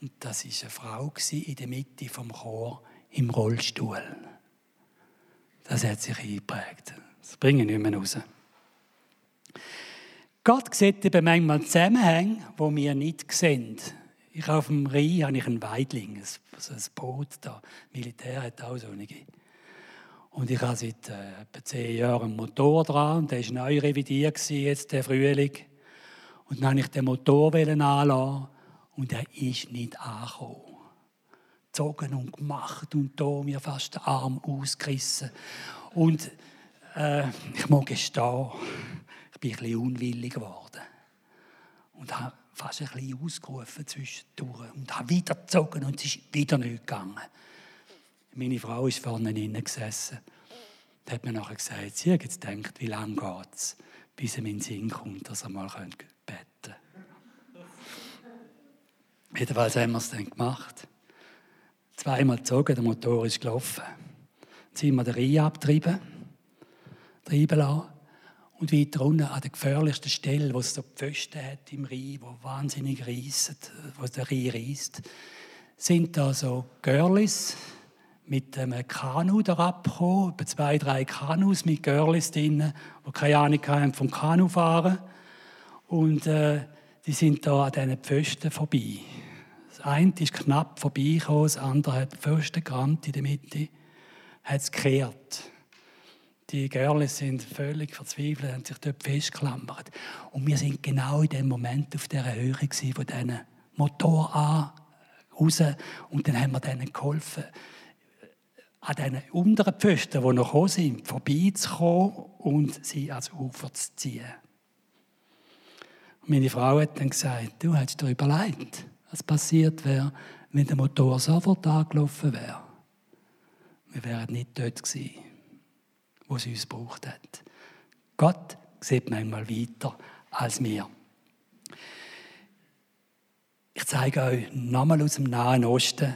Und das war eine Frau in der Mitte vom Chor im Rollstuhl. Das hat sich eingeprägt. Das bringe ich nicht mehr raus. Gott sieht eben manchmal Zusammenhänge, die wir nicht sehen. Ich auf dem Rhein habe ich einen Weidling, ein Boot da. Militär hat auch so eine. Und ich habe seit äh, etwa zehn Jahren einen Motor dran. Der war neu revidiert, jetzt der Frühling. Und dann wollte ich den Motor anlassen. Und er ist nicht angekommen. Gezogen und gemacht und da mir fast den Arm ausgerissen. Und äh, ich muss gestehen, ich bin ein bisschen unwillig geworden. Und habe fast ein bisschen ausgerufen zwischendurch. Und habe wieder gezogen und es ist wieder nicht gegangen. Meine Frau ist vorne innen gesessen. Da hat mir nachher gesagt, sie hat gedacht, wie lange geht es, bis er in den Sinn kommt, dass er mal beten könnte. Jedenfalls haben wir es dann gemacht. Zweimal gezogen, der Motor ist gelaufen. Dann sind wir den Rhein abgetrieben, treiben lassen. Und weiter unten an der gefährlichsten Stelle, wo es so Pfosten hat im Rhein, wo wahnsinnig reisst, wo der Rhein reisst, sind da so Girlis, mit einem Kanu da etwa zwei, drei Kanus mit Girls drin, die keine Ahnung haben vom Kanufahren. Und äh, die sind da an diesen Pfosten vorbei. Das eine ist knapp vorbeigekommen, das andere hat die Pfosten gerammt in der Mitte, hat es gekehrt. Die Girls sind völlig verzweifelt, haben sich dort festgeklammert. Und wir sind genau in dem Moment auf dieser Höhe von diesen Motor an, raus. Und dann haben wir denen geholfen, an diesen unteren Pfosten, die noch gekommen sind, vorbeizukommen und sie ans Ufer zu ziehen. Meine Frau hat dann gesagt, du hättest dir überlegt, was passiert wäre, wenn der Motor sofort angelaufen wäre. Wir wären nicht dort gewesen, wo sie uns gebraucht hat. Gott sieht manchmal weiter als wir. Ich zeige euch nochmal aus dem Nahen Osten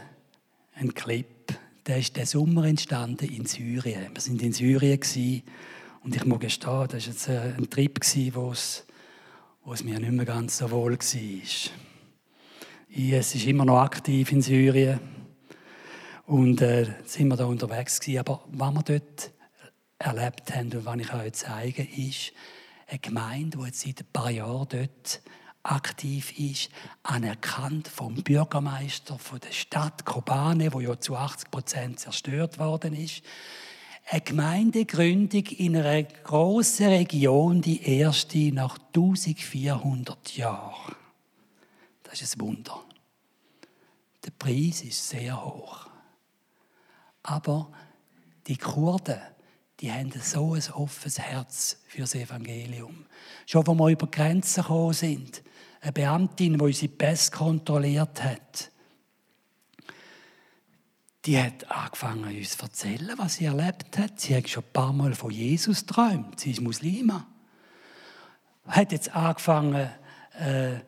einen Clip der ist der Sommer entstanden in Syrien. Wir sind in Syrien und ich muss gestehen, das war jetzt äh, ein Trip, wo es, wo es mir nicht mehr ganz so wohl war. IS ist immer noch aktiv in Syrien und äh, sind wir da unterwegs gewesen. Aber was wir dort erlebt haben und was ich euch zeige, ist eine Gemeinde, die jetzt seit ein paar Jahren dort aktiv ist, anerkannt vom Bürgermeister von der Stadt Kobane, wo ja zu 80 Prozent zerstört worden ist. Eine Gemeindegründung in einer großen Region, die erste nach 1400 Jahren. Das ist ein Wunder. Der Preis ist sehr hoch. Aber die Kurden, die haben so ein offenes Herz für das Evangelium. Schon, als wir über Grenzen gekommen sind, eine Beamtin, die unsere Pässe kontrolliert hat, die hat angefangen, uns zu erzählen, was sie erlebt hat. Sie hat schon ein paar Mal von Jesus geträumt. Sie ist Muslima. Hat jetzt angefangen, äh,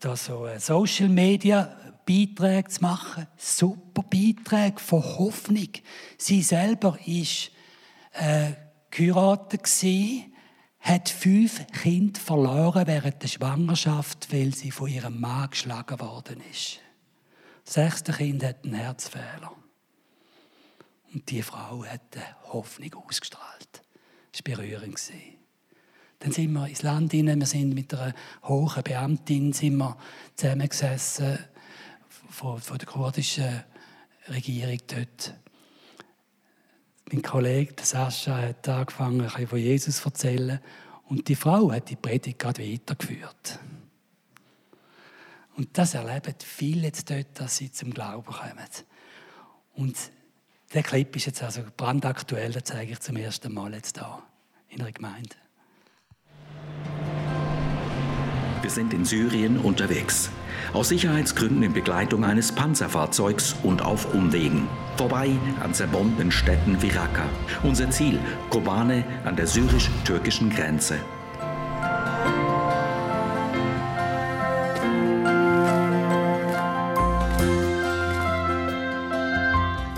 da so Social Media Beiträge zu machen. Super Beiträge von Hoffnung. Sie selber ist äh, geheiratet gewesen, hat fünf Kinder verloren während der Schwangerschaft, weil sie von ihrem Mann geschlagen worden ist. Das sechste Kind hat einen Herzfehler. Und die Frau hat Hoffnung ausgestrahlt. Das war berührend. Dann sind wir ins Land hinein, wir sind mit einer hohen Beamtin zusammengesessen von, von der kurdischen Regierung dort. Mein Kollege Sascha hat angefangen, ein von Jesus zu erzählen und die Frau hat die Predigt gerade weitergeführt. Und das erleben viele jetzt dort, dass sie zum Glauben kommen. Und der Clip ist jetzt also brandaktuell, den zeige ich zum ersten Mal jetzt hier in einer Gemeinde. Wir sind in Syrien unterwegs. Aus Sicherheitsgründen in Begleitung eines Panzerfahrzeugs und auf Umwegen. Vorbei an zerbombten Städten wie Raqqa. Unser Ziel, Kobane an der syrisch-türkischen Grenze.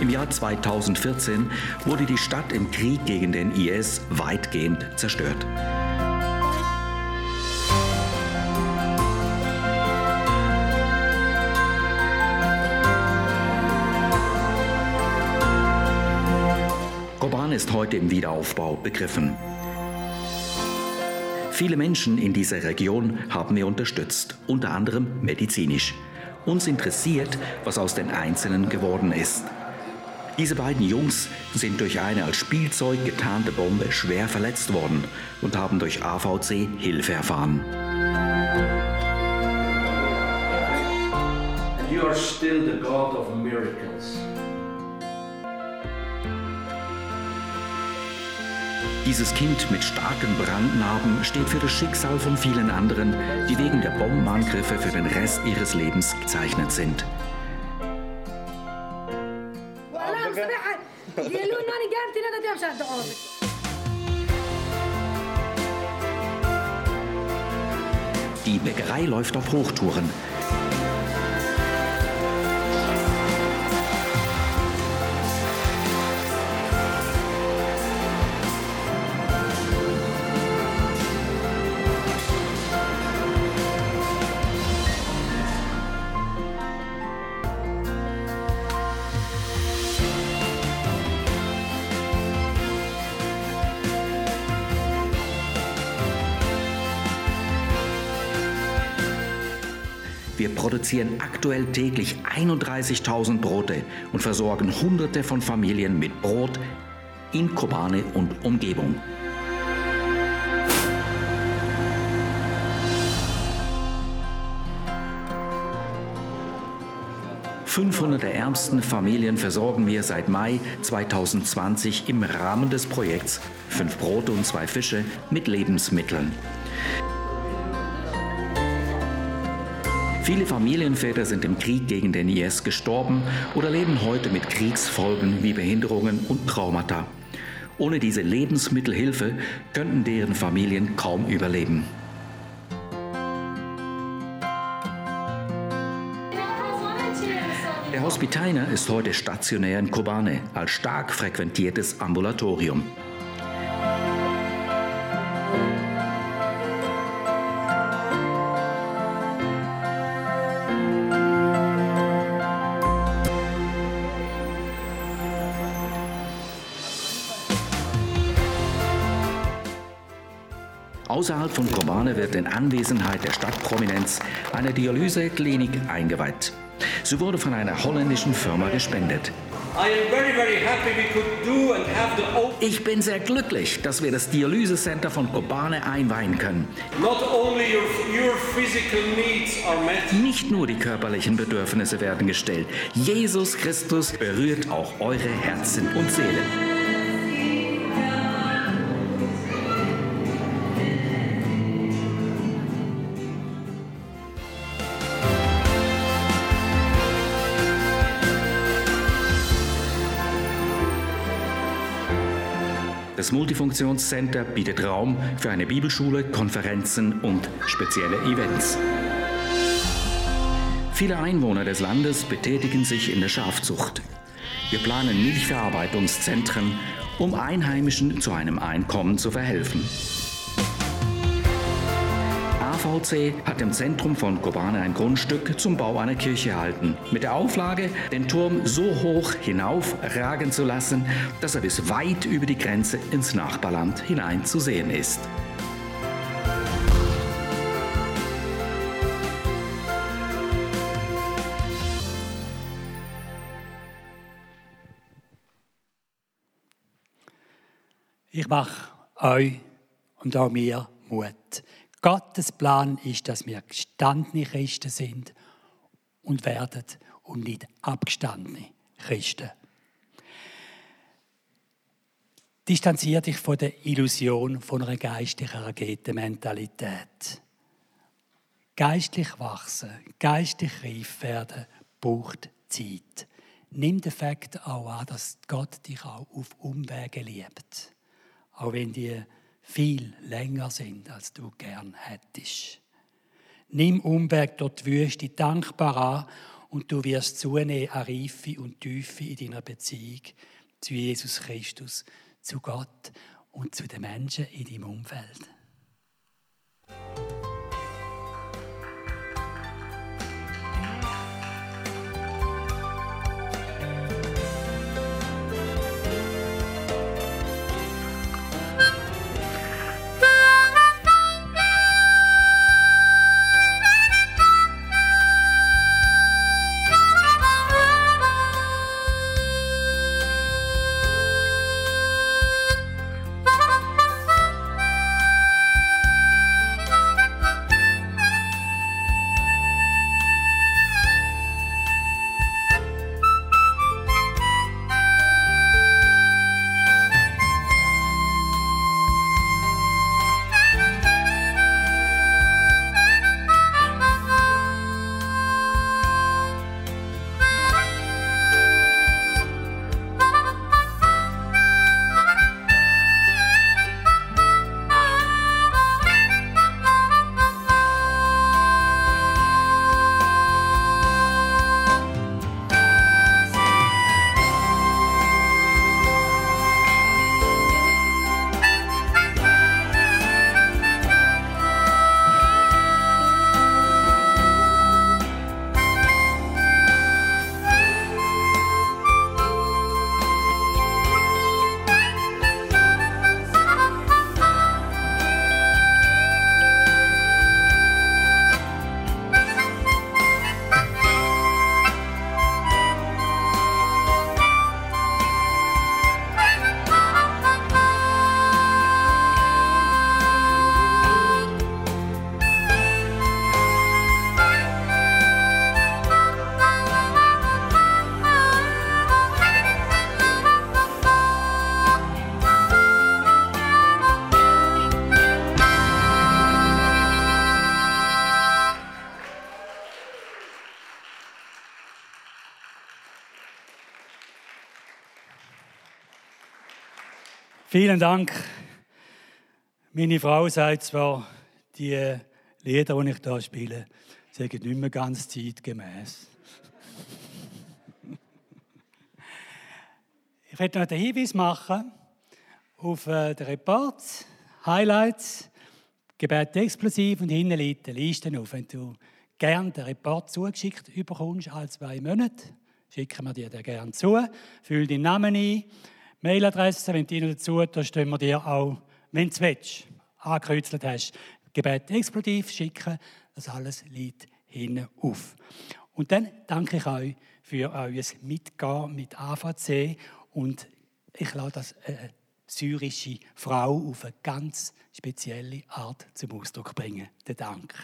Im Jahr 2014 wurde die Stadt im Krieg gegen den IS weitgehend zerstört. Heute im Wiederaufbau begriffen. Viele Menschen in dieser Region haben wir unterstützt, unter anderem medizinisch. Uns interessiert, was aus den Einzelnen geworden ist. Diese beiden Jungs sind durch eine als Spielzeug getarnte Bombe schwer verletzt worden und haben durch AVC Hilfe erfahren. You are still the God of miracles. Dieses Kind mit starken Brandnarben steht für das Schicksal von vielen anderen, die wegen der Bombenangriffe für den Rest ihres Lebens gezeichnet sind. Die Bäckerei läuft auf Hochtouren. Produzieren aktuell täglich 31.000 Brote und versorgen Hunderte von Familien mit Brot in Kobane und Umgebung. »500 der ärmsten Familien versorgen wir seit Mai 2020 im Rahmen des Projekts Fünf Brote und zwei Fische mit Lebensmitteln. Viele Familienväter sind im Krieg gegen den IS gestorben oder leben heute mit Kriegsfolgen wie Behinderungen und Traumata. Ohne diese Lebensmittelhilfe könnten deren Familien kaum überleben. Der Hospitainer ist heute stationär in Kobane als stark frequentiertes Ambulatorium. Von Kobane wird in Anwesenheit der Stadtprominenz eine Dialyseklinik eingeweiht. Sie wurde von einer holländischen Firma gespendet. Ich bin sehr glücklich, dass wir das Dialysecenter von Kobane einweihen können. Nicht nur die körperlichen Bedürfnisse werden gestellt. Jesus Christus berührt auch eure Herzen und Seelen. Das Multifunktionscenter bietet Raum für eine Bibelschule, Konferenzen und spezielle Events. Viele Einwohner des Landes betätigen sich in der Schafzucht. Wir planen Milchverarbeitungszentren, um Einheimischen zu einem Einkommen zu verhelfen. AVC hat im Zentrum von Kobane ein Grundstück zum Bau einer Kirche erhalten. Mit der Auflage, den Turm so hoch hinaufragen zu lassen, dass er bis weit über die Grenze ins Nachbarland hinein zu sehen ist. Ich mache euch und auch mir Mut. Gottes Plan ist, dass wir gestandene Christen sind und werden und nicht abgestandene Christen. Distanziere dich von der Illusion von einer geistlichen Raketenmentalität. Geistlich wachsen, geistlich reif werden, braucht Zeit. Nimm den Fakt auch an, dass Gott dich auch auf Umwege liebt auch wenn die viel länger sind, als du gern hättest. Nimm Umweg durch die Wüste dankbar an und du wirst zunehmen an Reife und Tiefe in deiner Beziehung zu Jesus Christus, zu Gott und zu den Menschen in deinem Umfeld. Vielen Dank. Meine Frau sagt zwar, die Lieder, die ich hier spiele, sind nicht mehr ganz zeitgemäß. ich werde noch einen Hinweis machen auf äh, den Report, Highlights, Gebet explosiv und hinten liegt die Liste auf. Wenn du gerne den Report zugeschickt bekommst, alle zwei Monate, schicken wir dir den gerne zu. Füll deinen Namen ein Mailadresse, wenn du ihnen dazu tust, stehen wir dir auch, wenn du willst, angekreuzelt hast, Gebet explodiv schicken. Das alles liegt hinten auf. Und dann danke ich euch für euer Mitgehen mit AVC und ich lade das äh, syrische Frau auf eine ganz spezielle Art zum Ausdruck bringen. Den Dank.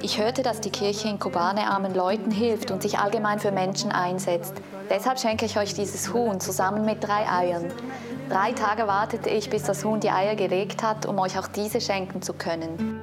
Ich hörte, dass die Kirche in Kobane armen Leuten hilft und sich allgemein für Menschen einsetzt. Deshalb schenke ich euch dieses Huhn zusammen mit drei Eiern. Drei Tage wartete ich, bis das Huhn die Eier gelegt hat, um euch auch diese schenken zu können.